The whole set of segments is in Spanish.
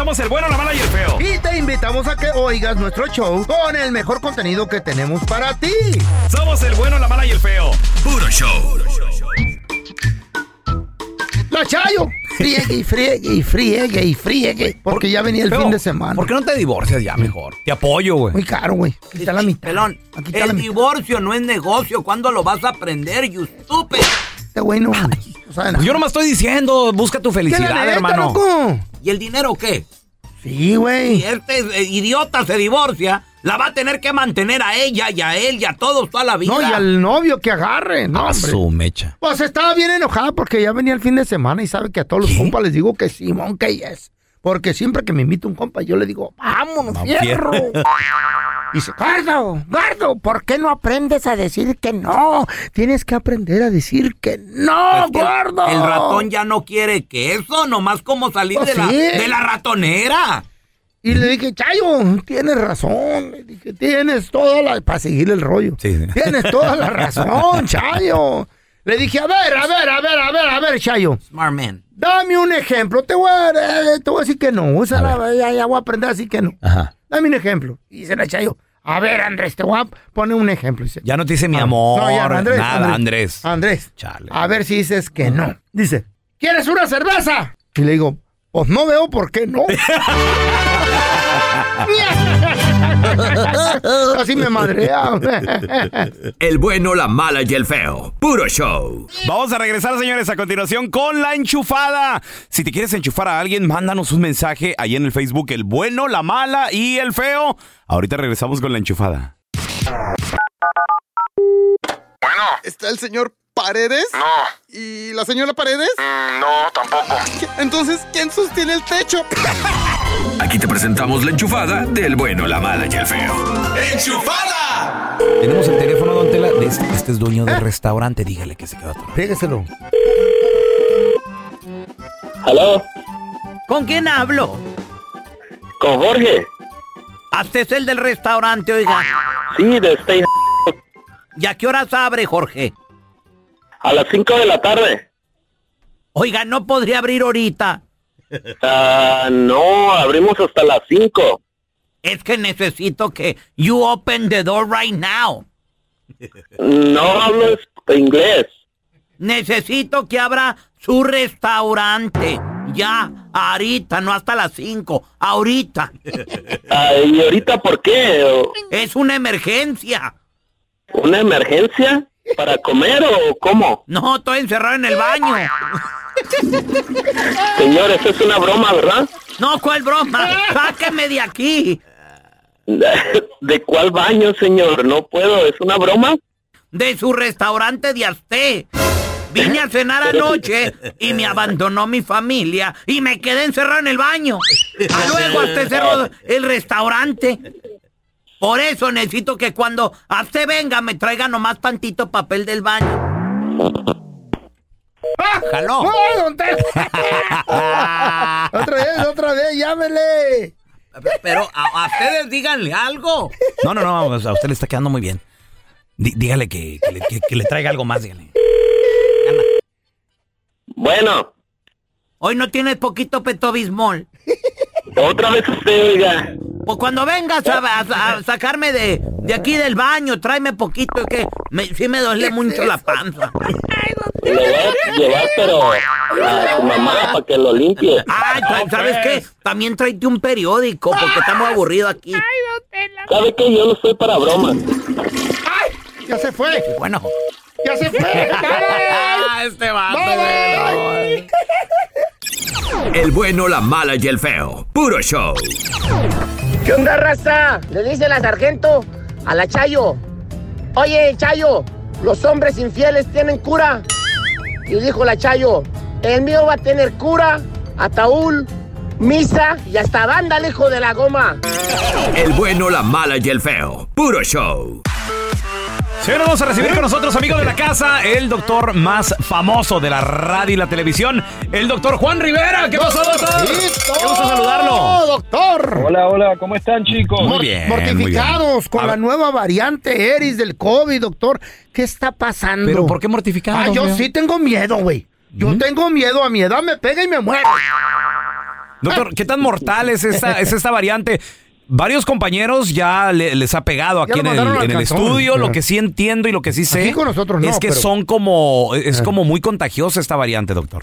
Somos el bueno, la mala y el feo. Y te invitamos a que oigas nuestro show con el mejor contenido que tenemos para ti. Somos el bueno, la mala y el feo. Puro show. La Chayo, friegue y friegue y friegue y friegue. Porque ya venía el Feo, fin de semana. ¿Por qué no te divorcias ya mejor? Te apoyo, güey. Muy caro, güey. Aquí está la mitad. Pelón, Aquí está la el mitad. divorcio no es negocio. ¿Cuándo lo vas a aprender, you stupid? Este güey no, no sabe nada. Yo nomás estoy diciendo, busca tu ¿Qué la felicidad, neta, hermano. loco? ¿Y el dinero qué? Sí, Si güey. este eh, idiota se divorcia, la va a tener que mantener a ella y a él y a todos toda la vida. No, y al novio que agarre, no, A hombre. su mecha. Pues estaba bien enojada porque ya venía el fin de semana y sabe que a todos los compas les digo que Simón, que yes. Porque siempre que me invita un compa, yo le digo, vámonos, No, fierro. Y dice, Gardo, Gardo, ¿por qué no aprendes a decir que no? Tienes que aprender a decir que no, Es que el- gordo. El ratón ya no quiere queso, nomás como salir Pues de, la, de la ratonera. Y le dije, Chayo, tienes razón. Le dije, tienes toda la... Para seguir el rollo. Sí, sí. Tienes toda la razón, Chayo. Le dije, a ver, a ver, a ver, a ver, a ver, Chayo. Smart man. Dame un ejemplo. Te voy a, eh, te voy a decir que no. Esa A la- ya, ya voy a aprender a decir que no. Ajá. Dame un ejemplo. Y dice la Chayo, a ver, Andrés, te voy a poner un ejemplo. Dice, Ya no te dice mi amor. no, ya, Andrés, Nada, Andrés. Andrés, Chale. a ver si dices que no. Dice, ¿quieres una cerveza? Y le digo, pues no veo por qué no. Así me madrea. El bueno, la mala y el feo. Puro show. Vamos a regresar, señores, a continuación con la enchufada. Si te quieres enchufar a alguien, mándanos un mensaje ahí en el Facebook, el bueno, la mala y el feo. Ahorita regresamos con la enchufada. Bueno, ¿Está el señor Paredes? no, ¿Y la señora Paredes? mm, no, tampoco. Entonces, ¿quién sostiene el techo? Aquí te presentamos la enchufada del bueno, la mala y el feo. ¡Enchufada! Tenemos el teléfono, don Tela. de Este, este es dueño del restaurante. Dígale que se quedó atorado. Pégueselo. ¿Aló? ¿Con quién hablo? ¿Con Jorge? Hasta es el del restaurante, oiga. Sí, de Stay ¿Y a qué horas abre, Jorge? a las 5 de la tarde. Oiga, ¿no podría abrir ahorita? Ah, no, abrimos hasta las 5. Es que necesito que you open the door right now. No hablo inglés. Necesito que abra su restaurante. Ya, ahorita, no hasta las 5. Ahorita. Ah, ¿Y ahorita por qué? ¿O- Es una emergencia. ¿Una emergencia? ¿Para comer o cómo? No, estoy encerrado en el baño. Señor, eso es una broma, ¿verdad? No, ¿cuál broma? Sáqueme de aquí. ¿De cuál baño, señor? No puedo, ¿es una broma? De su restaurante de Azté. Vine a cenar anoche y me abandonó mi familia y me quedé encerrado en el baño. A luego hasta cerró el restaurante. Por eso necesito que cuando hasta venga me traiga nomás tantito papel del baño. Jaló. ¡No, don Tela! otra vez, otra vez, llámele. Pero a, a ustedes díganle algo. No, no, no, a usted le está quedando muy bien. Dí- dígale que, que le, que- que le traiga algo más, dígale. Bueno, Hoy no tienes poquito petobismol. otra vez usted, oiga. Pues cuando vengas a, a- a sacarme de, de aquí del baño, tráeme poquito, que me, sí me duele mucho la panza. Le voy a llevar, pero a su mamá para que lo limpie. Ay, ¿sabes qué? También tráete un periódico, porque estamos aburridos aquí. ¿Sabe que yo no soy para bromas? ¡Ay! Ya se fue. Bueno, Ya se fue. Ah, este vato. Bye, bye. El bueno, la mala y el feo. Puro show. ¿Qué onda, raza? Le dice la sargento a la Chayo. Oye, Chayo, ¿los hombres infieles tienen cura? Y dijo la Chayo, el mío va a tener cura, ataúd, misa y hasta banda, hijo de la goma. El bueno, la mala y el feo. Puro show. Señores, vamos a recibir con nosotros, amigo de la casa, el doctor más famoso de la radio y la televisión, el doctor Juan Rivera. ¿Qué pasó, doctor? Qué gusto saludarlo. ¡Oh, doctor! Hola, hola, ¿cómo están chicos? Muy bien, muy bien. Mortificados con A la ver. nueva variante Eris del COVID, doctor. ¿Qué está pasando? pero ¿por qué mortificado? Ah, yo sí tengo miedo, güey. Yo tengo miedo. A mi edad me pega y me muero. Doctor, ¿qué tan mortal es esta, es esta variante? Varios compañeros ya le- les ha pegado aquí en el, en el estudio. Lo que sí entiendo y lo que sí sé Aquí con nosotros no, es que pero- son como es como muy contagiosa esta variante, doctor.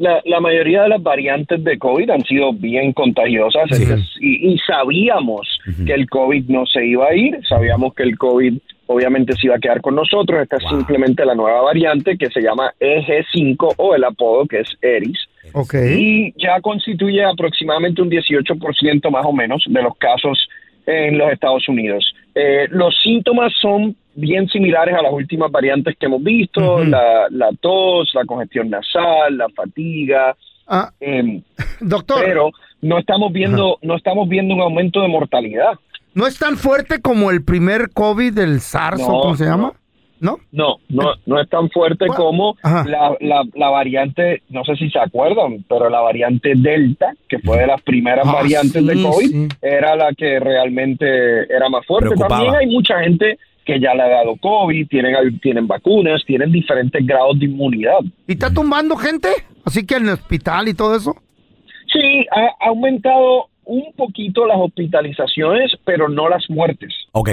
La, la mayoría de las variantes de COVID han sido bien contagiosas Sí. es- y, y sabíamos que el COVID no se iba a ir, sabíamos que el COVID obviamente se iba a quedar con nosotros. Esta es simplemente la nueva variante que se llama EG5 o el apodo que es ERIS. Ok. y ya constituye aproximadamente un 18% más o menos de los casos en los Estados Unidos. Eh, los síntomas son bien similares a las últimas variantes que hemos visto, la, la tos, la congestión nasal, la fatiga, Ah, em, doctor, pero no estamos viendo no estamos viendo un aumento de mortalidad. ¿no es tan fuerte como el primer COVID del SARS No, o cómo se no. llama? ¿No? No, no, no es tan fuerte Bueno, como la, la, la variante, no sé si se acuerdan, pero la variante Delta, que fue de las primeras Ah, variantes de COVID, sí. era la que realmente era más fuerte. Preocupaba. También hay mucha gente que ya le ha dado COVID, tienen, tienen vacunas, tienen diferentes grados de inmunidad. ¿Y está tumbando gente? Así que en el hospital y todo eso. Sí, ha aumentado un poquito las hospitalizaciones, pero no las muertes. Ok.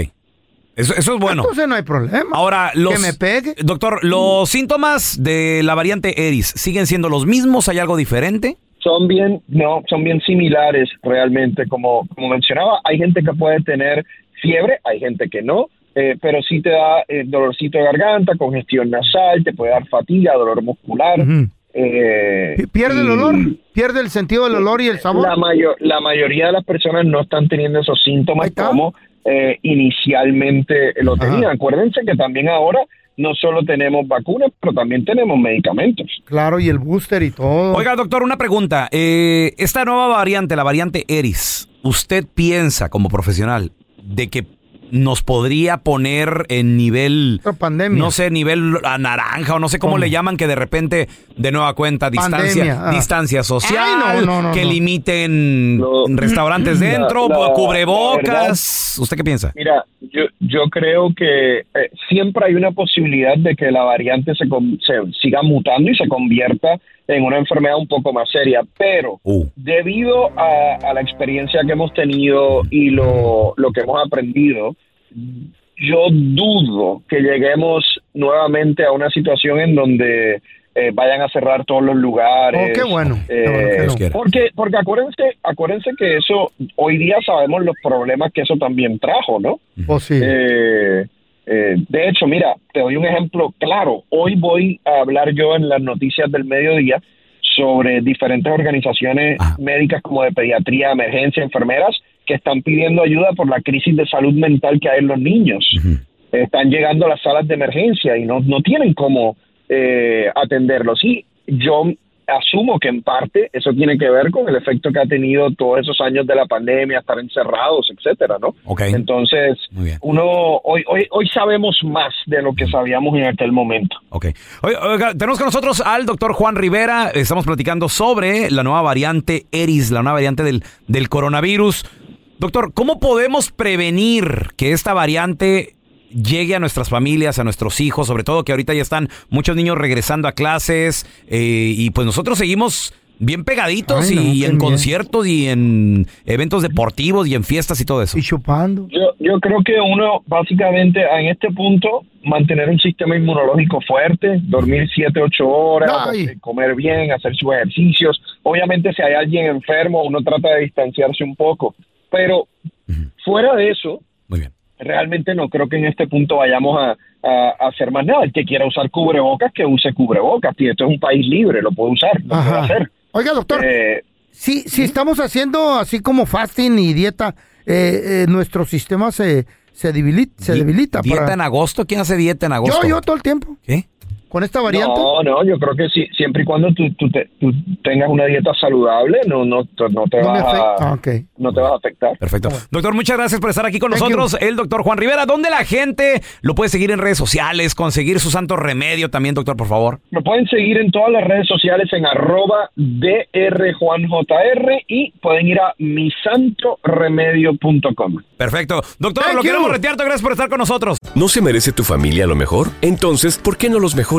Eso, eso es bueno. Entonces no hay problema. Ahora, los. Que me pegue. Doctor, ¿los síntomas de la variante Eris siguen siendo los mismos? ¿Hay algo diferente? son bien, no, son bien similares realmente, como, como mencionaba, hay gente que puede tener fiebre, hay gente que no, eh, pero sí te da eh, dolorcito de garganta, congestión nasal, te puede dar fatiga, dolor muscular. Eh, Pi- ¿Pierde el olor? ¿Pierde el sentido del olor y el sabor? La, mayo- la mayoría de las personas no están teniendo esos síntomas como eh, inicialmente lo Ajá. tenían. Acuérdense que también ahora no solo tenemos vacunas, pero también tenemos medicamentos. Claro, y el booster y todo. Oiga, doctor, una pregunta. Eh, esta nueva variante, la variante Eris, ¿usted piensa como profesional de que nos podría poner en nivel, pandemia. no sé, nivel a naranja o no sé cómo, ¿Cómo? le llaman, que de repente, de nueva cuenta, distancia, Pandemia, ah. distancia social, Ay, no, no, no, que no. limiten No. restaurantes dentro, la- cubrebocas. ¿Usted qué piensa? Mira, yo, yo creo que eh, siempre hay una posibilidad de que la variante se, con- se siga mutando y se convierta en una enfermedad un poco más seria, pero Uh. debido a, a la experiencia que hemos tenido y lo, lo que hemos aprendido, yo dudo que lleguemos nuevamente a una situación en donde eh, vayan a cerrar todos los lugares. Oh, qué bueno. Qué Eh, no. Porque, porque acuérdense, acuérdense que eso, hoy día sabemos los problemas que eso también trajo, ¿no? Pues sí. Eh, eh, de hecho, mira, te doy un ejemplo claro. Hoy voy a hablar yo en las noticias del mediodía sobre diferentes organizaciones Ah. médicas como de pediatría, emergencia, enfermeras, que están pidiendo ayuda por la crisis de salud mental que hay en los niños. Están llegando a las salas de emergencia y no, no tienen cómo eh, atenderlos. Y yo asumo que en parte eso tiene que ver con el efecto que ha tenido todos esos años de la pandemia, estar encerrados, etcétera, ¿no? Entonces, uno hoy, hoy, hoy sabemos más de lo que sabíamos en aquel momento. Ok. Oiga, tenemos con nosotros al doctor Juan Rivera. Estamos platicando sobre la nueva variante Eris, la nueva variante del, del coronavirus. Doctor, ¿cómo podemos prevenir que esta variante llegue a nuestras familias, a nuestros hijos, sobre todo que ahorita ya están muchos niños regresando a clases eh, y pues nosotros seguimos bien pegaditos Ay, no, y en miedo. conciertos y en eventos deportivos y en fiestas y todo eso. Y chupando. Yo, yo creo que uno, básicamente, en este punto, mantener un sistema inmunológico fuerte, dormir 7, 8 horas, Ay. eh, comer bien, hacer sus ejercicios. Obviamente, si hay alguien enfermo, uno trata de distanciarse un poco. Pero fuera de eso, realmente no creo que en este punto vayamos a, a- a hacer más nada. El que quiera usar cubrebocas, que use cubrebocas. Y esto es un país libre, lo puede usar, lo puede hacer. Oiga, doctor, Eh, si, si estamos haciendo así como fasting y dieta, eh, eh, nuestro sistema se, se, debilita, se debilita. ¿Dieta para- en agosto? ¿Quién hace dieta en agosto? Yo, yo todo el tiempo. ¿Qué? Con esta variante. No, no, yo creo que sí, siempre y cuando tú, tú, te- tú tengas una dieta saludable, no, no, no te No me vas afecta. a, Ah, ok. no te vas a afectar. Perfecto. Doctor, muchas gracias por estar aquí con Thank nosotros. El doctor Juan Rivera. ¿Dónde la gente lo puede seguir en redes sociales? Conseguir su santo remedio también, doctor, por favor. Me pueden seguir en todas las redes sociales en arroba drjuanjr y pueden ir a misantoremedio.com. Perfecto. Doctor, lo queremos retear. Gracias por estar con nosotros. ¿No se merece tu familia lo mejor? Entonces, ¿por qué no los mejores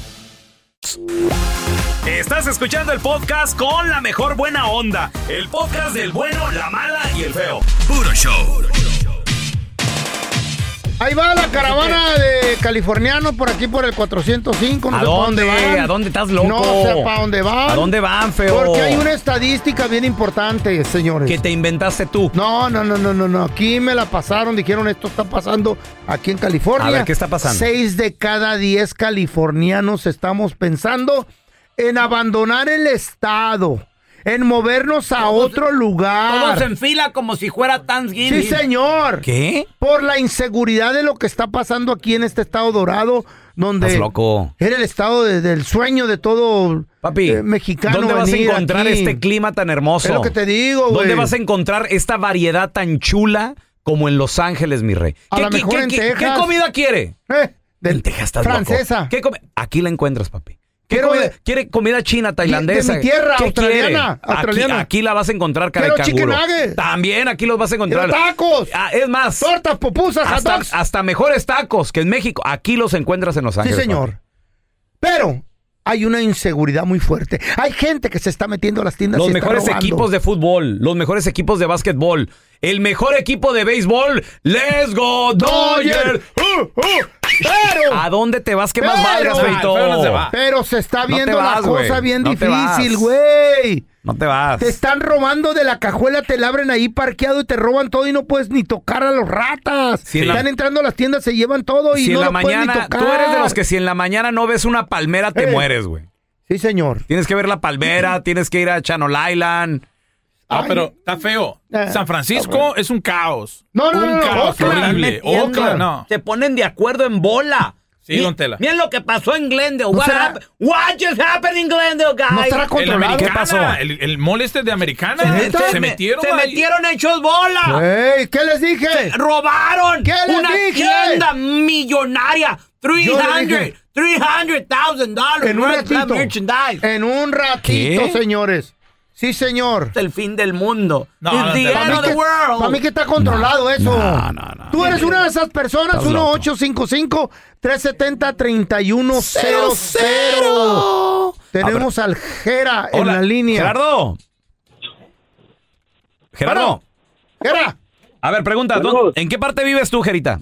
Estás escuchando el podcast con la mejor buena onda. El podcast del bueno, la mala y el feo. Puro show. Ahí va la caravana de californianos por aquí por el 405. No ¿A sé pa' dónde? van. ¿A dónde estás loco? No sé para dónde van. ¿A dónde van, feo? Porque hay una estadística bien importante, señores. Que te inventaste tú. No, no, no, no, no, no. Aquí me la pasaron, dijeron esto está pasando aquí en California. A ver, ¿qué está pasando? Seis de cada diez californianos estamos pensando en abandonar el estado, en movernos a otro lugar. Todos en fila como si fuera Thanksgiving. Sí, señor. ¿Qué? Por la inseguridad de lo que está pasando aquí en este estado dorado, donde Estás loco. era el estado de- del sueño de todo Papi, eh, mexicano. ¿dónde vas a encontrar aquí. este clima tan hermoso? Es lo que te digo, güey. ¿Dónde vas a encontrar esta variedad tan chula como en Los Ángeles, mi rey? A ¿Qué, lo qué- mejor qué- en qué- Texas. qué comida quiere? Eh, del- En Texas estás loco. francesa. ¿Qué come- Aquí la encuentras, papi. ¿Qué Quiero comida- ¿Quiere comida china, tailandesa? de mi tierra, ¿Qué australiana, quiere? Aquí- australiana. Aquí, la vas a encontrar, cara. También aquí los vas a encontrar. Quiero tacos. Ah, es más. Tortas, pupusas, hot hasta, dogs. hasta mejores tacos que en México. Aquí los encuentras en Los Sí, Ángeles. señor. Pero hay una inseguridad muy fuerte. Hay gente que se está metiendo a las tiendas Los y mejores equipos de fútbol, los mejores equipos de básquetbol, el mejor equipo de béisbol. ¡Let's go, Dodgers! ¡Uh, uh! Pero, ¿A dónde te vas que más valgas, Feito? pero no pero se está No viendo vas, la cosa bien No difícil, güey. No te vas. Te están robando de la cajuela, te la abren ahí parqueado y te roban todo y no puedes ni tocar a los ratas. Si la- Están entrando a las tiendas, se llevan todo y si no en la lo puedes ni tocar. tú eres de los que si en la mañana no ves una palmera te Eh. mueres, güey. Sí, señor. Tienes que ver la palmera, tienes que ir a Channel Island. Ah, pero está feo. Eh, San Francisco es un caos. No, no, un no, no, caos Oakland. horrible. Oakland, no. Se ponen de acuerdo en bola. Sí, Mi- don Tela. Miren lo que pasó en Glendale. ¿No What, será- hap- what just happened in Glendale, guys? ¿No estará controlado? americana, ¿Qué pasó? El, el mall este de americana. Se, Se, se me- metieron Se ahí. metieron hechos bola. Ey, ¿qué les dije? Robaron ¿Qué les una dije? tienda millonaria. Yo le 300 dije. $300,000 dollars En un ratito. merchandise. En un ratito, ¿Qué? señores. Sí, señor. Es el fin del mundo. No, no, the no, end Para mí, of the que, world. pa' mí que está controlado eso. No, no, no. Tú eres una de esas personas. Estás loco. 1-855-370-3100. Tenemos al Jera en Hola, la línea. Gerardo. Gerardo. Jera. A ver, pregunta, ¿dó- Saludos. ¿en qué parte vives tú, Gerita?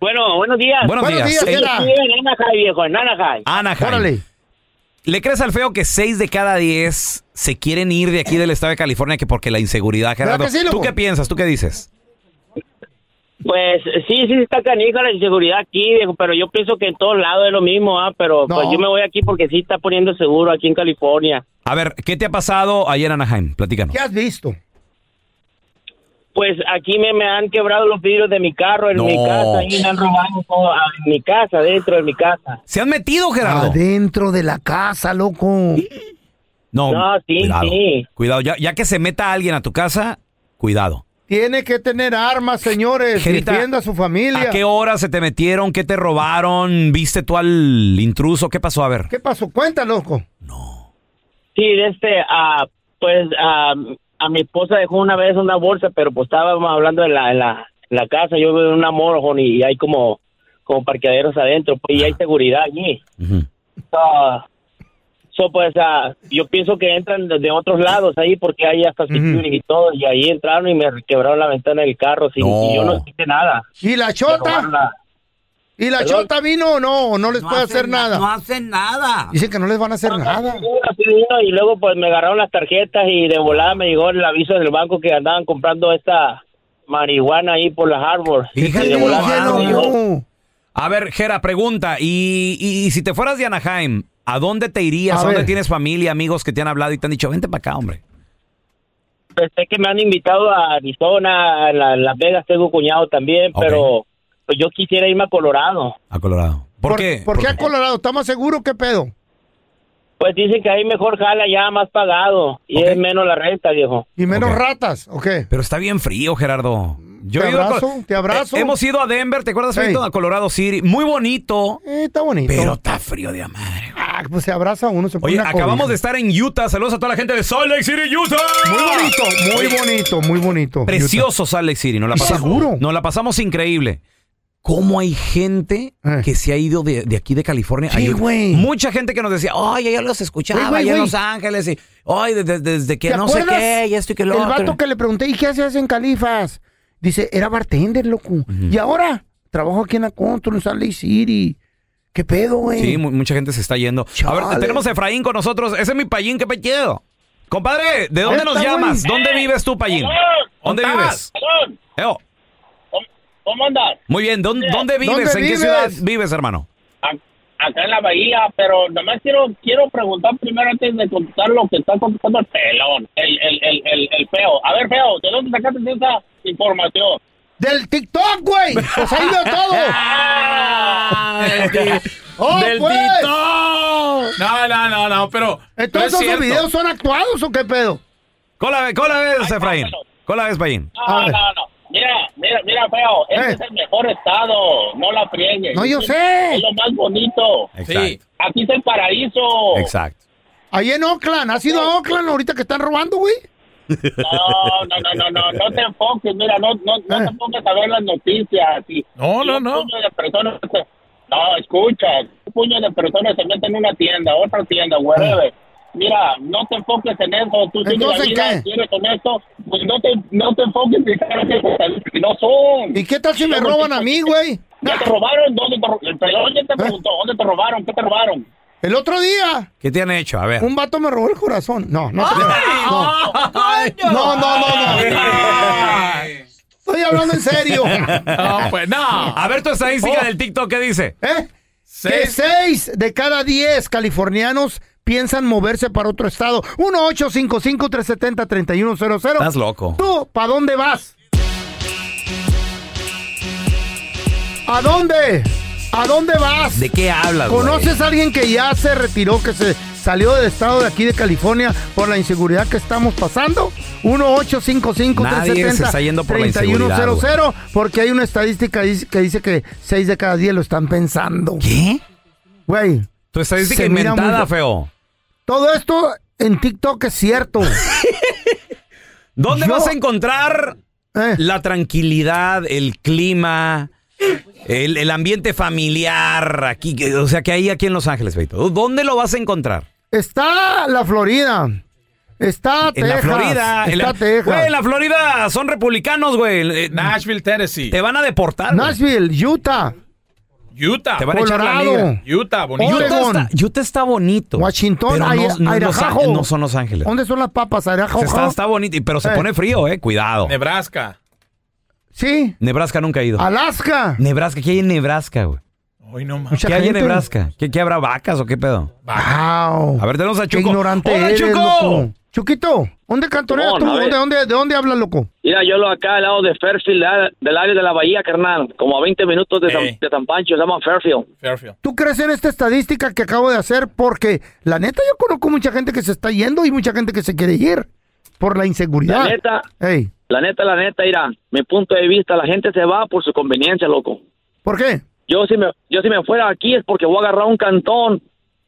Bueno, buenos días. Buenos, Buenos días, Yo Jera. estoy en Anaheim, viejo, en Anaheim. Anaheim. Órale. ¿Le crees al feo que 6 de cada 10 se quieren ir de aquí del estado de California que porque la inseguridad, Gerardo? que sí? ¿Tú qué piensas? ¿Tú qué dices? Pues sí, sí está canija la inseguridad aquí, viejo, pero yo pienso que en todos lados es lo mismo, ¿ah? Pero No. pues yo me voy aquí porque sí está poniendo seguro aquí en California. A ver, ¿qué te ha pasado ayer en Anaheim? Platícanos. ¿Qué has visto? Pues aquí me, me han quebrado los vidrios de mi carro en No. mi casa y me han robado todo ah, en mi casa, dentro de mi casa. ¿Se han metido, Gerardo? Adentro de la casa, loco. No, No, sí, cuidado. sí. Cuidado, ya, ya que se meta alguien a tu casa, cuidado. Tiene que tener armas, señores. Gerita, Defienda a su familia. ¿A qué hora se te metieron? ¿Qué te robaron? ¿Viste tú al intruso? ¿Qué pasó? A ver. ¿Qué pasó? Cuenta, loco. Sí, de este, ah, pues ah, a mi esposa dejó una vez una bolsa, pero pues estábamos hablando en la, en la, en la casa, yo en una motorhome y, hay como, como parqueaderos adentro, pues, y hay seguridad allí. Ujú. Ah, so, pues ah, yo pienso que entran de, de otros lados ahí porque hay hasta security y todo, y ahí entraron y me quebraron la ventana del carro sin, No. y yo no hice nada. ¿Y la Me chota? la- ¿Y la Perdón. chota vino o no? ¿O no les No puede hacen hacer na- nada? No hacen nada. Dicen que no les van a hacer nada. Y luego pues me agarraron las tarjetas y de volada me llegó el aviso del banco que andaban comprando esta marihuana ahí por la Harbor. Fíjate Y de volada me llegó. A ver, Gera, pregunta. ¿Y, y- y si te fueras de Anaheim, ¿a dónde te irías? A ¿A dónde tienes familia, amigos que te han hablado y te han dicho, vente para acá, hombre? Pues, sé que me han invitado a Arizona, a la- Las Vegas tengo cuñado también, pero pues yo quisiera irme a Colorado. A Colorado. ¿Por, qué? ¿Por qué a Colorado? ¿Está más seguro? ¿Qué pedo? Pues dicen que ahí mejor jala ya más pagado y Ok. es menos la renta, viejo. ¿Y menos Ok. ratas? ¿O qué? Pero está bien frío, Gerardo. Yo Te a abrazo, Col- te abrazo. Eh, hemos ido a Denver, ¿te acuerdas? Ey. Feito? A Colorado City. Muy bonito, Eh, está bonito. pero está frío de madre. Ah, pues se abraza uno, se pone Oye, una acabamos cobija. de estar en Utah. Saludos a toda la gente de Salt Lake City, Utah. Muy bonito, muy bonito, muy bonito. Precioso Salt Lake City. Nos la ¿Y pasamos, seguro? Nos la pasamos increíble. ¿Cómo hay gente Eh. que se ha ido de, de aquí de California? Sí, Hay güey. Mucha gente que nos decía, oye, ya los escuchaba Güey, güey, allá en. Los Ángeles. Y, oye, desde, desde que ¿Te no sé qué, y esto y que lo El otro. vato que le pregunté, ¿y qué hacías en Califas? Dice, era bartender, loco. Y ahora, trabajo aquí en la Control, en Salt Lake City. ¿Qué pedo, güey? Sí, mu- mucha gente se está yendo. A ver, tenemos a Efraín con nosotros. Ese es mi payín, qué pechedo. Compadre, ¿de dónde nos llamas? güey. ¿Dónde vives tú, payín? ¿Dónde vives? Eo, ¿Cómo andas? muy bien, ¿dónde, dónde vives? ¿Dónde ¿En qué ciudad vives, hermano? Acá en la bahía, pero nomás quiero quiero preguntar primero antes de contestar lo que está contestando el pelón, el, el, el, el, el feo. A ver, feo, ¿de dónde sacaste esa información? Del TikTok, güey. Pues ahí veo todo. ¡Oh, Del pues! TikTok. No, no, no, no, pero. Entonces, es ¿esos cierto. videos son actuados o qué pedo? Cola, cola ves, Efraín. Cola ves, payín. No, no, no. Mira, mira, feo. Este Eh. es el mejor estado. No la friegues. No, yo Es- sé. Es lo más bonito. Exacto. Aquí es el paraíso. Exacto. Ahí en Oakland. ¿Has ido a Oakland ahorita que están robando, güey? No, no, no, no, no, no te enfoques, mira, no, no, no te pongas a ver las noticias. Y, No, y no, un no. puño de personas no, escucha, un puño de personas se meten en una tienda, otra tienda, whatever. Mira, no te enfoques en eso, tú sigues la vida, ¿qué? si eres honesto, pues no te, no te enfoques en caras que que no son. ¿Y qué tal si me roban a mí, güey? ¿Ya te robaron? ¿Dónde te robaron? El te preguntó, ¿dónde te robaron? ¿Qué te robaron? El otro día, ¿Qué te han hecho? A ver. un vato me robó el corazón. No, no te. No. No, no, no, no. Estoy hablando en serio. No, pues no. A ver tu estadística Oh. del TikTok, ¿qué dice? ¿Eh? Que seis de cada diez californianos piensan moverse para otro estado. 1-855-370-3100. Estás loco. ¿Tú, para dónde vas? ¿A dónde? ¿A dónde vas? ¿De qué hablas, güey? ¿Conoces a alguien que ya se retiró, que se salió del estado de aquí de California por la inseguridad que estamos pasando? 1-855-370-3100. Nadie se está yendo por la inseguridad, Porque hay una estadística que dice que 6 de cada 10 lo están pensando. ¿Qué? Güey. Tu estadística inventada, muy- feo. Todo esto en TikTok es cierto. ¿Dónde Yo- vas a encontrar Eh. la tranquilidad, el clima, el, el ambiente familiar aquí? que- O sea, que hay aquí en Los Ángeles, Beto. ¿Dónde lo vas a encontrar? Está la Florida. Está En la. Florida. en Está la, Texas. Güey, en la Florida son republicanos, güey. Eh, Nashville, Tennessee. Te van a deportar. güey. Nashville, Utah. Utah. Te van a echar la Colorado. liga. Utah, bonito. Utah está, Utah está bonito. Washington, pero no, no Idaho. Ángeles, no son Los Ángeles. ¿Dónde son las papas? Idaho. Está, está bonito, pero se Eh. pone frío, eh. Cuidado. Nebraska. Sí. Nebraska nunca ha ido. Alaska. Nebraska, ¿qué hay en Nebraska, güey? Hoy no más. ¿Qué hay en. Nebraska? ¿Qué, qué habrá vacas o qué pedo? Wow. A ver, tenemos a Qué Chuco. ignorante ¡Hola, eres, Chuco! loco. Chuquito, ¿dónde cantoneas No, tú? no, a ver. ¿Dónde, dónde, ¿De dónde hablas, loco? Mira, yo lo acá al lado de Fairfield, del área de la bahía, carnal. Como a 20 minutos de, San, Ey. de San Pancho, se llama Fairfield. Fairfield. ¿Tú crees en esta estadística que acabo de hacer? Porque la neta yo conozco mucha gente que se está yendo y mucha gente que se quiere ir por la inseguridad. La neta, Ey, la neta, la neta, mira, mi punto de vista, la gente se va por su conveniencia, loco. ¿Por qué? Yo si me, yo si me fuera aquí es porque voy a agarrar un cantón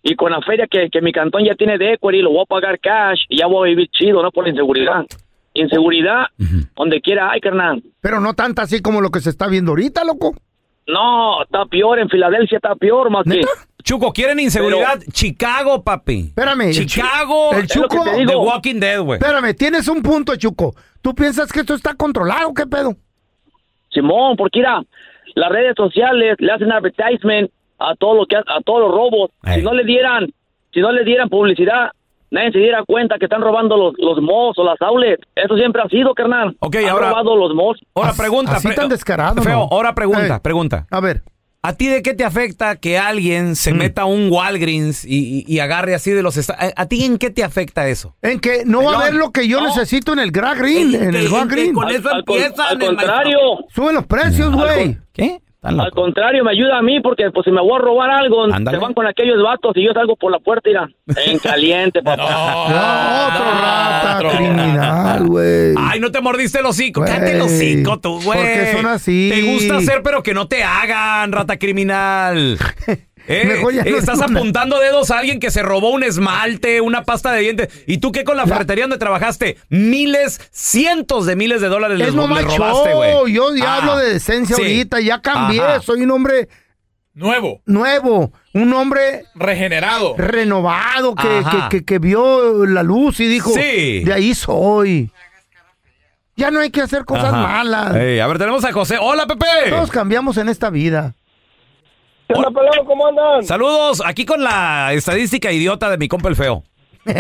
y con la feria que, que mi cantón ya tiene de equity, lo voy a pagar cash y ya voy a vivir chido, no por la inseguridad. Inseguridad, donde quiera hay, carnal. Pero no tanta así como lo que se está viendo ahorita, loco. No, está peor, en Filadelfia está peor, más que... Chuco, ¿quieren inseguridad? Chicago, papi. Espérame. Chicago. El Es lo que Chuco. te digo. The Walking Dead, güey. Espérame, tienes un punto, Chuco. ¿Tú piensas que esto está controlado? ¿Qué pedo? Simón, porque mira, las redes sociales le hacen advertisement a todo lo que a todos los robos. Si no le dieran, si no le dieran publicidad, nadie se diera cuenta que están robando los, los malls o las outlets. Eso siempre ha sido, carnal. Ok, Han ahora- robado los malls. Ahora pregunta. así pre- tan descarado, Feo, ¿no? ahora pregunta, pregunta. A ver. ¿A ti de qué te afecta que alguien se meta a un Walgreens y, y- y agarre así de los... ¿A, a ti en qué te afecta eso? En que no va a haber lo que yo No. necesito en el Green, en el Grag Green. con Al, eso al empiezan, al el contrario, Suben los precios, Al güey. ¿Qué? Al contrario, me ayuda a mí porque pues si me voy a robar algo, Ándale. se van con aquellos vatos y yo salgo por la puerta, mira, en caliente, papá. No, otro rata otro. criminal, güey. Ay, no te mordiste el hocico. Cállate el hocico tú, güey. ¿Por qué son así? Te gusta hacer, pero que no te hagan, rata criminal. ¿Eh? Mejor ya no Estás apuntando dedos a alguien que se robó un esmalte, una pasta de dientes. ¿Y tú qué con la ferretería donde trabajaste? Miles, cientos de miles de dólares les, Es no le macho. robaste, güey. Yo ya Ah, hablo de decencia sí. ahorita, ya cambié. Ajá. Soy un hombre Nuevo. nuevo, un hombre Regenerado. renovado que, que, que, que vio la luz y dijo, Sí. de ahí soy. Ya no hay que hacer cosas Ajá. malas. A ver, tenemos a José. Hola, Pepe. Todos cambiamos en esta vida. ¿Qué onda, pelado? ¿Cómo andan? Saludos, aquí con la estadística idiota de mi compa el feo.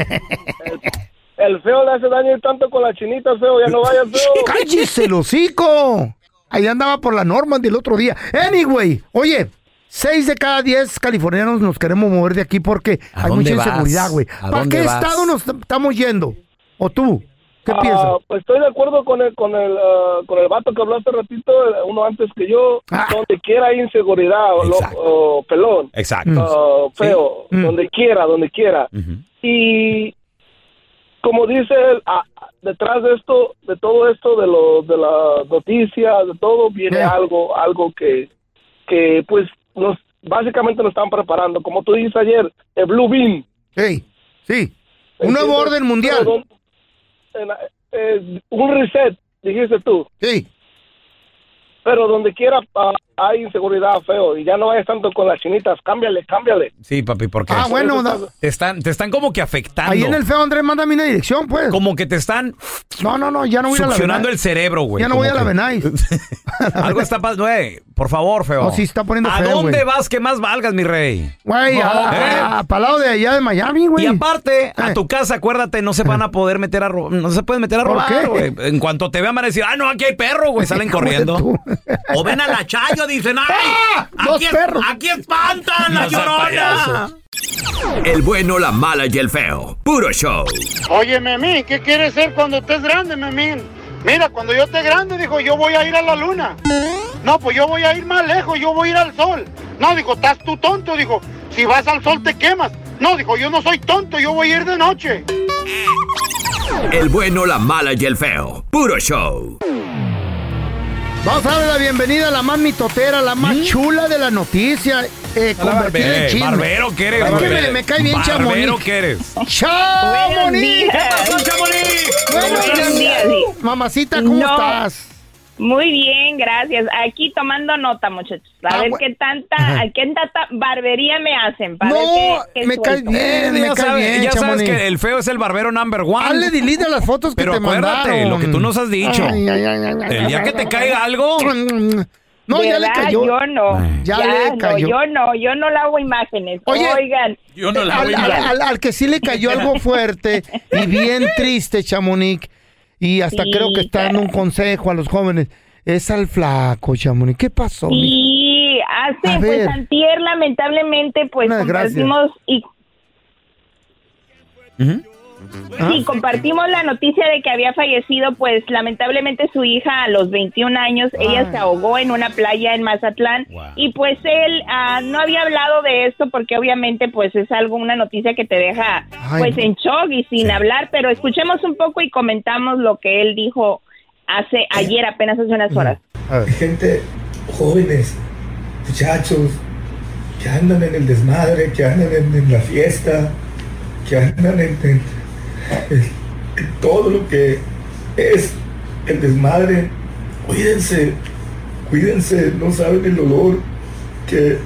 El feo le hace daño y tanto con las chinitas, feo. Ya no vayas, feo. ¡Cállese el hocico! Ahí andaba por la norma del otro día. Anyway, oye, seis de cada diez californianos nos queremos mover de aquí porque ¿A hay mucha vas? inseguridad, güey. ¿A ¿Para qué vas? estado nos estamos yendo? ¿O tú? ¿Qué Ah, piensas? Pues estoy de acuerdo con el con el ah, con el vato que habló hace ratito, eh, uno antes que yo. Ah. Donde quiera hay inseguridad, o Exacto. o pelón, Exacto. ah, feo, Mm. donde quiera, donde quiera. Y como dice él, ah, detrás de esto, de todo esto, de lo, de las noticias, de todo, viene algo, algo que, que pues nos, básicamente nos están preparando. Como tú dices ayer, el Blue Beam. Hey, sí. Un nuevo orden mundial. Pero en eh, un reset, dijiste tú. Sí. Pero donde quiera ah, hay inseguridad feo y ya no vayas tanto con las chinitas. Cámbiale, cámbiale. Sí, papi, porque Ah, bueno, te están, te están como que afectando. ahí en el feo Andrés, mándame una dirección, pues. Como que te están No, no, no, ya no voy a a la el cerebro, güey. Ya no voy a la que- Benay. Algo está pasando, güey. Por favor, feo. No, sí está poniendo ¿A feo, dónde vas que más valgas, mi rey? Güey, a, a- para lado de allá de Miami, güey. Y aparte, a Eh. tu casa, acuérdate, no se van a poder meter a robar. No se pueden meter a ¿Por robar, qué? güey. En cuanto te vean van a decir, ah, no, aquí hay perro, güey. Salen corriendo. O ven a la Chayo, dicen, ¡ay! Dos Aquí, perros. aquí espantan la llorona. El bueno, la mala y el feo. Puro show. Oye, Memín, ¿qué quieres ser cuando estés grande, Memín? Mira, cuando yo esté grande, dijo, yo voy a ir a la luna. No, pues yo voy a ir más lejos, yo voy a ir al sol. No, dijo, estás tú tonto, dijo, si vas al sol te quemas. No, dijo, yo no soy tonto, yo voy a ir de noche. El bueno, la mala y el feo. Puro show. Vamos a darle la bienvenida a la más mitotera, la más chula de la noticia. Eh, convertida en Barbero, chisme. barbero que eres, Es que me, barbero. me cae bien Barbero Chamonix. que eres. ¡Chamonix! ¿Qué pasó, Chamonix? Buenos días. Mamacita, ¿cómo No. estás? Muy bien, gracias. Aquí tomando nota, muchachos. A Ah, ver qué tanta, Ajá. qué tanta barbería me hacen. Para No, ver qué, qué me cae bien, me ya cae sabes, bien, ya sabes Chamonix. que el feo es el barbero number one. Hazle delete a las fotos que Pero te mandaron. lo que tú nos has dicho. Ay, ay, ay, ay, ay, El día ay, que te ay, caiga ay. algo. No, ya le cayó. Yo no. Ya Ya, le no, cayó. yo no, yo no le hago imágenes. Oye, Oigan. al, al- al- al que sí le cayó algo fuerte y bien triste, Chamonix, y hasta Sí, creo que está dando un consejo a los jóvenes, es al flaco, Chamonix. ¿Qué pasó? Sí, hace, A pues antier lamentablemente, pues compartimos y Sí, compartimos la noticia de que había fallecido, pues lamentablemente su hija a los 21 años, ella se ahogó en una playa en Mazatlán. Y pues él ah, no había hablado de esto porque obviamente pues es algo, una noticia que te deja Ay, pues no. en shock y sin hablar, pero escuchemos un poco y comentamos lo que él dijo hace ayer, apenas hace unas horas. gente, jóvenes, muchachos, que andan en el desmadre, que andan en, en la fiesta, que andan en todo lo que es el desmadre. Cuídense, cuídense, no saben el dolor que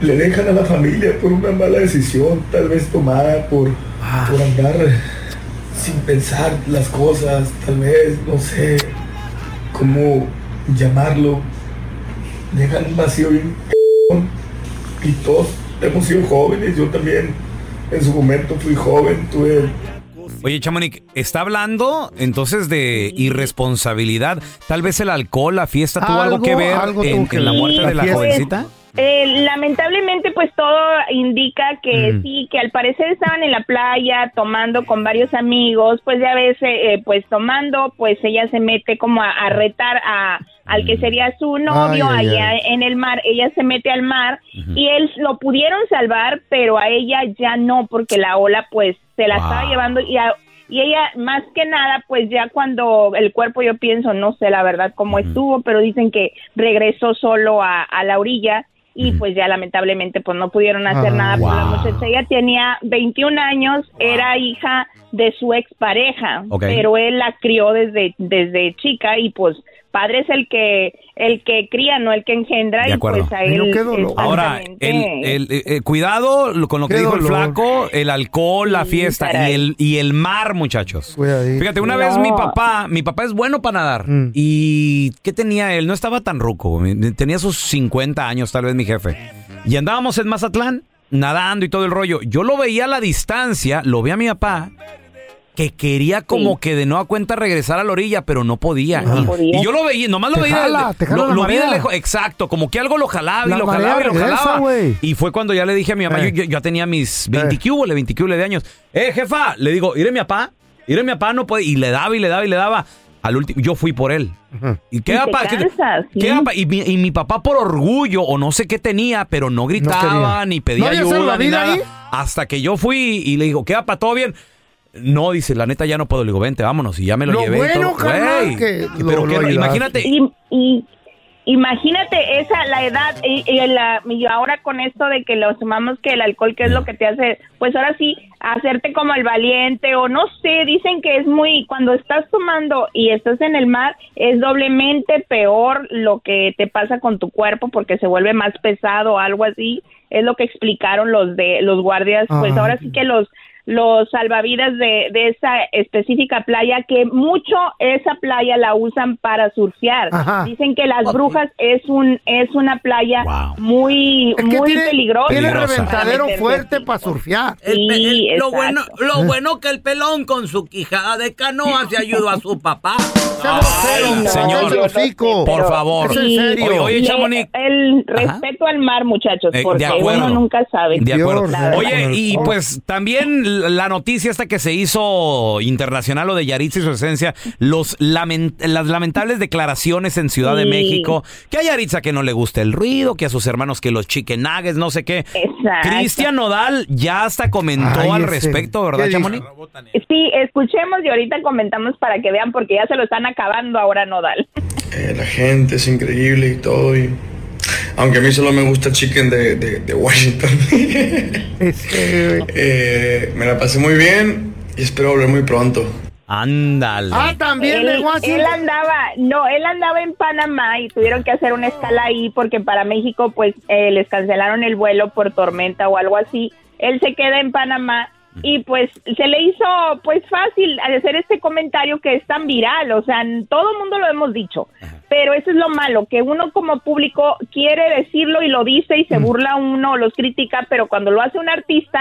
le dejan a la familia por una mala decisión, tal vez tomada por, por andar sin pensar las cosas, tal vez, no sé cómo llamarlo, dejan un vacío bien y todos hemos sido jóvenes, yo también en su momento fui joven, tuve Oye, Chamonix, está hablando entonces de irresponsabilidad. Tal vez el alcohol, la fiesta tuvo algo, Algo- que ver algo en, tuvo que en la muerte de la fiesta. jovencita. Eh, lamentablemente, pues todo indica que Mm. sí, que al parecer estaban en la playa tomando con varios amigos, pues ya ves, eh, pues tomando, pues ella se mete como a, a retar a al que sería su novio Ay, allá ay. en el mar, ella se mete al mar y él lo pudieron salvar, pero a ella ya no, porque la ola pues se la Wow. estaba llevando y a- y ella, más que nada, pues ya cuando el cuerpo, yo pienso, no sé la verdad cómo estuvo, pero dicen que regresó solo a, a la orilla y pues ya lamentablemente pues no pudieron hacer Ah, nada por la wow. muchacha. Ella tenía 21 años, era hija de su expareja, Ok. pero él la crió desde, desde chica y pues padre es el que el que cría, no el que engendra De y pues a él Ahora, el, exactamente. el- eh, eh, cuidado lo- con lo que Qué dijo el flaco, el alcohol, la fiesta y el, y el mar, muchachos. Fíjate, una vez mi papá, mi papá es bueno para nadar. Mm. ¿Y qué tenía él? No estaba tan ruco. Tenía sus 50 años, tal vez mi jefe. Y andábamos en Mazatlán, nadando y todo el rollo. Yo lo veía a la distancia, lo vi a mi papá, que quería como que de nueva cuenta regresar a la orilla, pero no podía. No Y, podía. y yo lo veía, nomás lo Te veía. jala, te jala lo, la lo vi de lejos, exacto, como que algo lo jalaba y La lo jalaba y lo regresa, jalaba. Y fue cuando ya le dije a mi mamá, Eh. yo, yo ya tenía mis 20 cúbole, 20 cúbole de años. Eh, jefa, le digo, iré mi papá, iré mi papá, no puede. Y le daba y le daba y le daba. Al último, yo fui por él. ¿Y qué Y? ¿Qué-? Y mi, y mi papá por orgullo o no sé qué tenía, pero no gritaba ni pedía ¿No había ayuda ni salvavidas nada. ahí? Hasta que yo fui y le digo, ¿qué papá? ¿Todo bien? No, dice, la neta ya no puedo. Le digo, vente, vámonos. Y ya me lo, Lo llevé. y bueno, todo. carnal, Güey. que Pero lo que, ayudaste. imagínate, Y, y imagínate esa, la edad, y, y la- y ahora con esto de que lo sumamos que el alcohol, que es lo que te hace, pues ahora sí, hacerte como el valiente, o no sé, dicen que es muy, cuando estás tomando y estás en el mar, es doblemente peor lo que te pasa con tu cuerpo porque se vuelve más pesado o algo así, es lo que explicaron los de los guardias, pues Ah. ahora sí que los los salvavidas de, de esa específica playa, que mucho esa playa la usan para surfear. Ajá. Dicen que las brujas es un es una playa muy Es que muy tiene, peligrosa. tiene reventadero fuerte para surfear. Sí, lo exacto. bueno, lo bueno que el pelón con su quijada de canoa se ayudó a su papá. Ay, señor, por favor. Sí, Oye, oye, le- Chamonix. El respeto al mar, muchachos, Eh, porque uno nunca sabe. De acuerdo. Oye, y pues también la noticia esta que se hizo internacional, lo de Yaritza y su esencia, los las lamentables declaraciones en Ciudad de. México, que a Yaritza que no le gusta el ruido, que a sus hermanos que los chicken nuggets, no sé qué. Cristian Nodal ya hasta comentó Ay, al ese. respecto, ¿verdad. Chamonix? Sí, escuchemos y ahorita comentamos para que vean, porque ya se lo están acabando ahora Nodal. Eh, la gente es increíble y todo. Y, aunque a mí solo me gusta chicken de, de- de Washington. Eh, me la pasé muy bien y espero volver muy pronto. Ándale. Ah, también él, de Washington. él andaba, no, él andaba en Panamá y tuvieron que hacer una escala ahí porque para México pues eh, les cancelaron el vuelo por tormenta o algo así. Él se queda en Panamá y pues se le hizo pues fácil hacer este comentario que es tan viral, o sea, todo el mundo lo hemos dicho. Pero eso es lo malo, que uno como público quiere decirlo y lo dice y se burla uno, los critica, pero cuando lo hace un artista,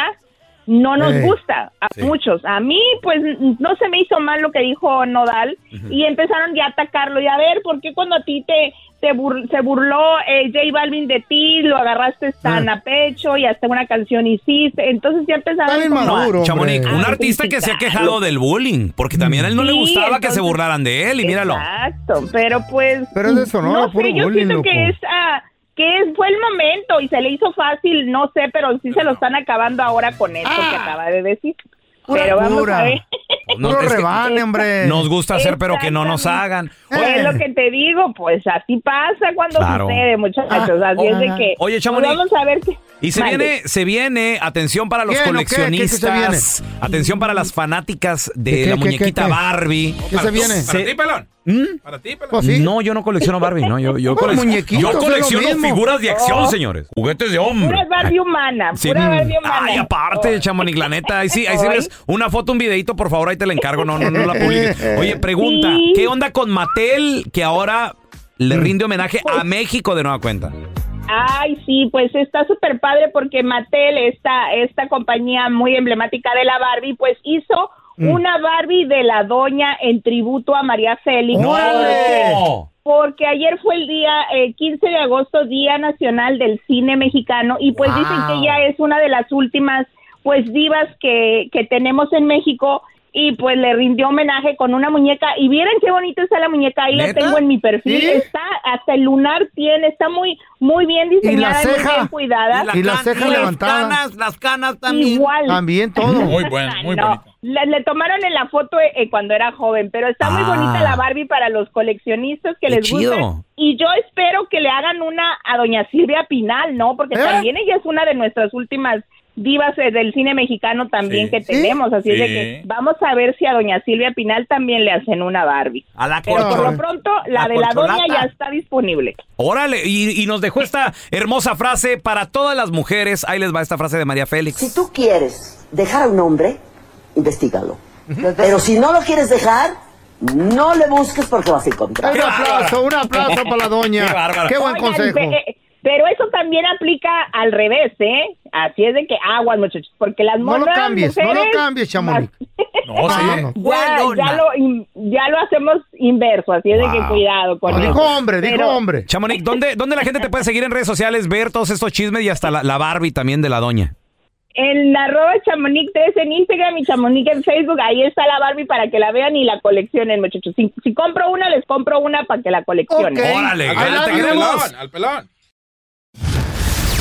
no nos Eh, gusta a sí. muchos. A mí, pues, no se me hizo mal lo que dijo Nodal y empezaron ya a atacarlo. Y a ver, ¿por qué cuando a ti te, te bur- se burló eh, J Balvin de ti, lo agarraste tan Ah. a pecho y hasta una canción hiciste? Entonces ya empezaron a- Chamonix, un artista que se ha quejado del bullying, porque también a él no le gustaba que se burlaran de él, y míralo. Exacto, pero pues. Pero es de Sonora, no puro sé, yo bullying, siento loco. que es. ah, que es- fue el momento y se le hizo fácil, no sé, pero sí se lo están acabando ahora con esto que acaba de decir. Pura pero vamos a ver. No, Puro que rebane, hombre. Nos gusta hacer, pero que no nos hagan. Es lo que te digo, pues así pasa cuando Claro. sucede, muchachos. Así es de que. Oye, pues, Chamonix. vamos a ver qué. Y se viene, se viene, atención para los ¿Qué, no, qué? ¿Qué- qué se coleccionistas, atención para las fanáticas de, ¿De qué, la muñequita qué, qué? Barbie. ¿Qué se viene? ¿Para ti, pelón? ¿Mm? ¿Para ti, pelón? Pues sí. No, yo no colecciono Barbie, no, yo, yo, yo colecciono figuras de acción, Oh. señores. Juguetes de hombre. Pura Barbie humana, Sí. pura Barbie humana. Ay, aparte, Chamonix, la neta, ahí sí, ahí sí ves una foto, un videito, por favor, ahí te la encargo, no, no, no la publiques. Oye, pregunta, Sí. ¿qué onda con Mattel que ahora le rinde homenaje a México de nueva cuenta? Ay, sí, pues está súper padre porque Mattel, esta, esta compañía muy emblemática de la Barbie, pues hizo Mm. una Barbie de la doña en tributo a María Félix. ¡Órale! Porque ayer fue el día eh, 15 de agosto, Día Nacional del Cine Mexicano, y pues Wow. dicen que ella es una de las últimas pues divas que, que tenemos en México y pues le rindió homenaje con una muñeca y vieron qué bonita está la muñeca ahí la tengo en mi perfil ¿Sí? está hasta el lunar tiene está muy muy bien diseñada ¿Y la muy ceja? bien cuidada Y la ceja Pues, levantada. Canas, las canas también. igual También todo. Muy bueno, muy no, bonito. Le, le tomaron en la foto eh, eh, cuando era joven, pero está muy Ah. bonita la Barbie para los coleccionistas que Qué les chido. gusta. Y yo espero que le hagan una a doña Silvia Pinal, ¿no? Porque ¿Eh? también ella es una de nuestras últimas divas eh, del cine mexicano también Sí. que tenemos, así es de Sí. que vamos a ver si a doña Silvia Pinal también le hacen una Barbie. A la Pero por lo pronto, la, La de la doña ya está disponible. Órale, y, y nos dejó esta hermosa frase para todas las mujeres. Ahí les va esta frase de María Félix. Si tú quieres dejar a un hombre, investigalo. Pero si no lo quieres dejar, no le busques porque vas a encontrar. Un aplauso, un aplauso para la doña. Qué buen Oigan, consejo. pe- eh, pero eso también aplica al revés, ¿eh? Así es de que aguas, muchachos, porque las No lo cambies, no lo cambies, Chamonix. No, No, sí. no. Ya, ya lo, ya lo hacemos inverso, así es de que cuidado con eso. dijo hombre, dijo Pero- hombre. Chamonix, ¿dónde, ¿dónde la gente te puede seguir en redes sociales, ver todos estos chismes y hasta la, la Barbie también de la doña? En arroba chamonix 3 en Instagram y chamonix en Facebook, ahí está la Barbie para que la vean y la coleccionen, muchachos. Si, si compro una, les compro una para que la coleccionen. Órale, Al. Pelón, al pelón.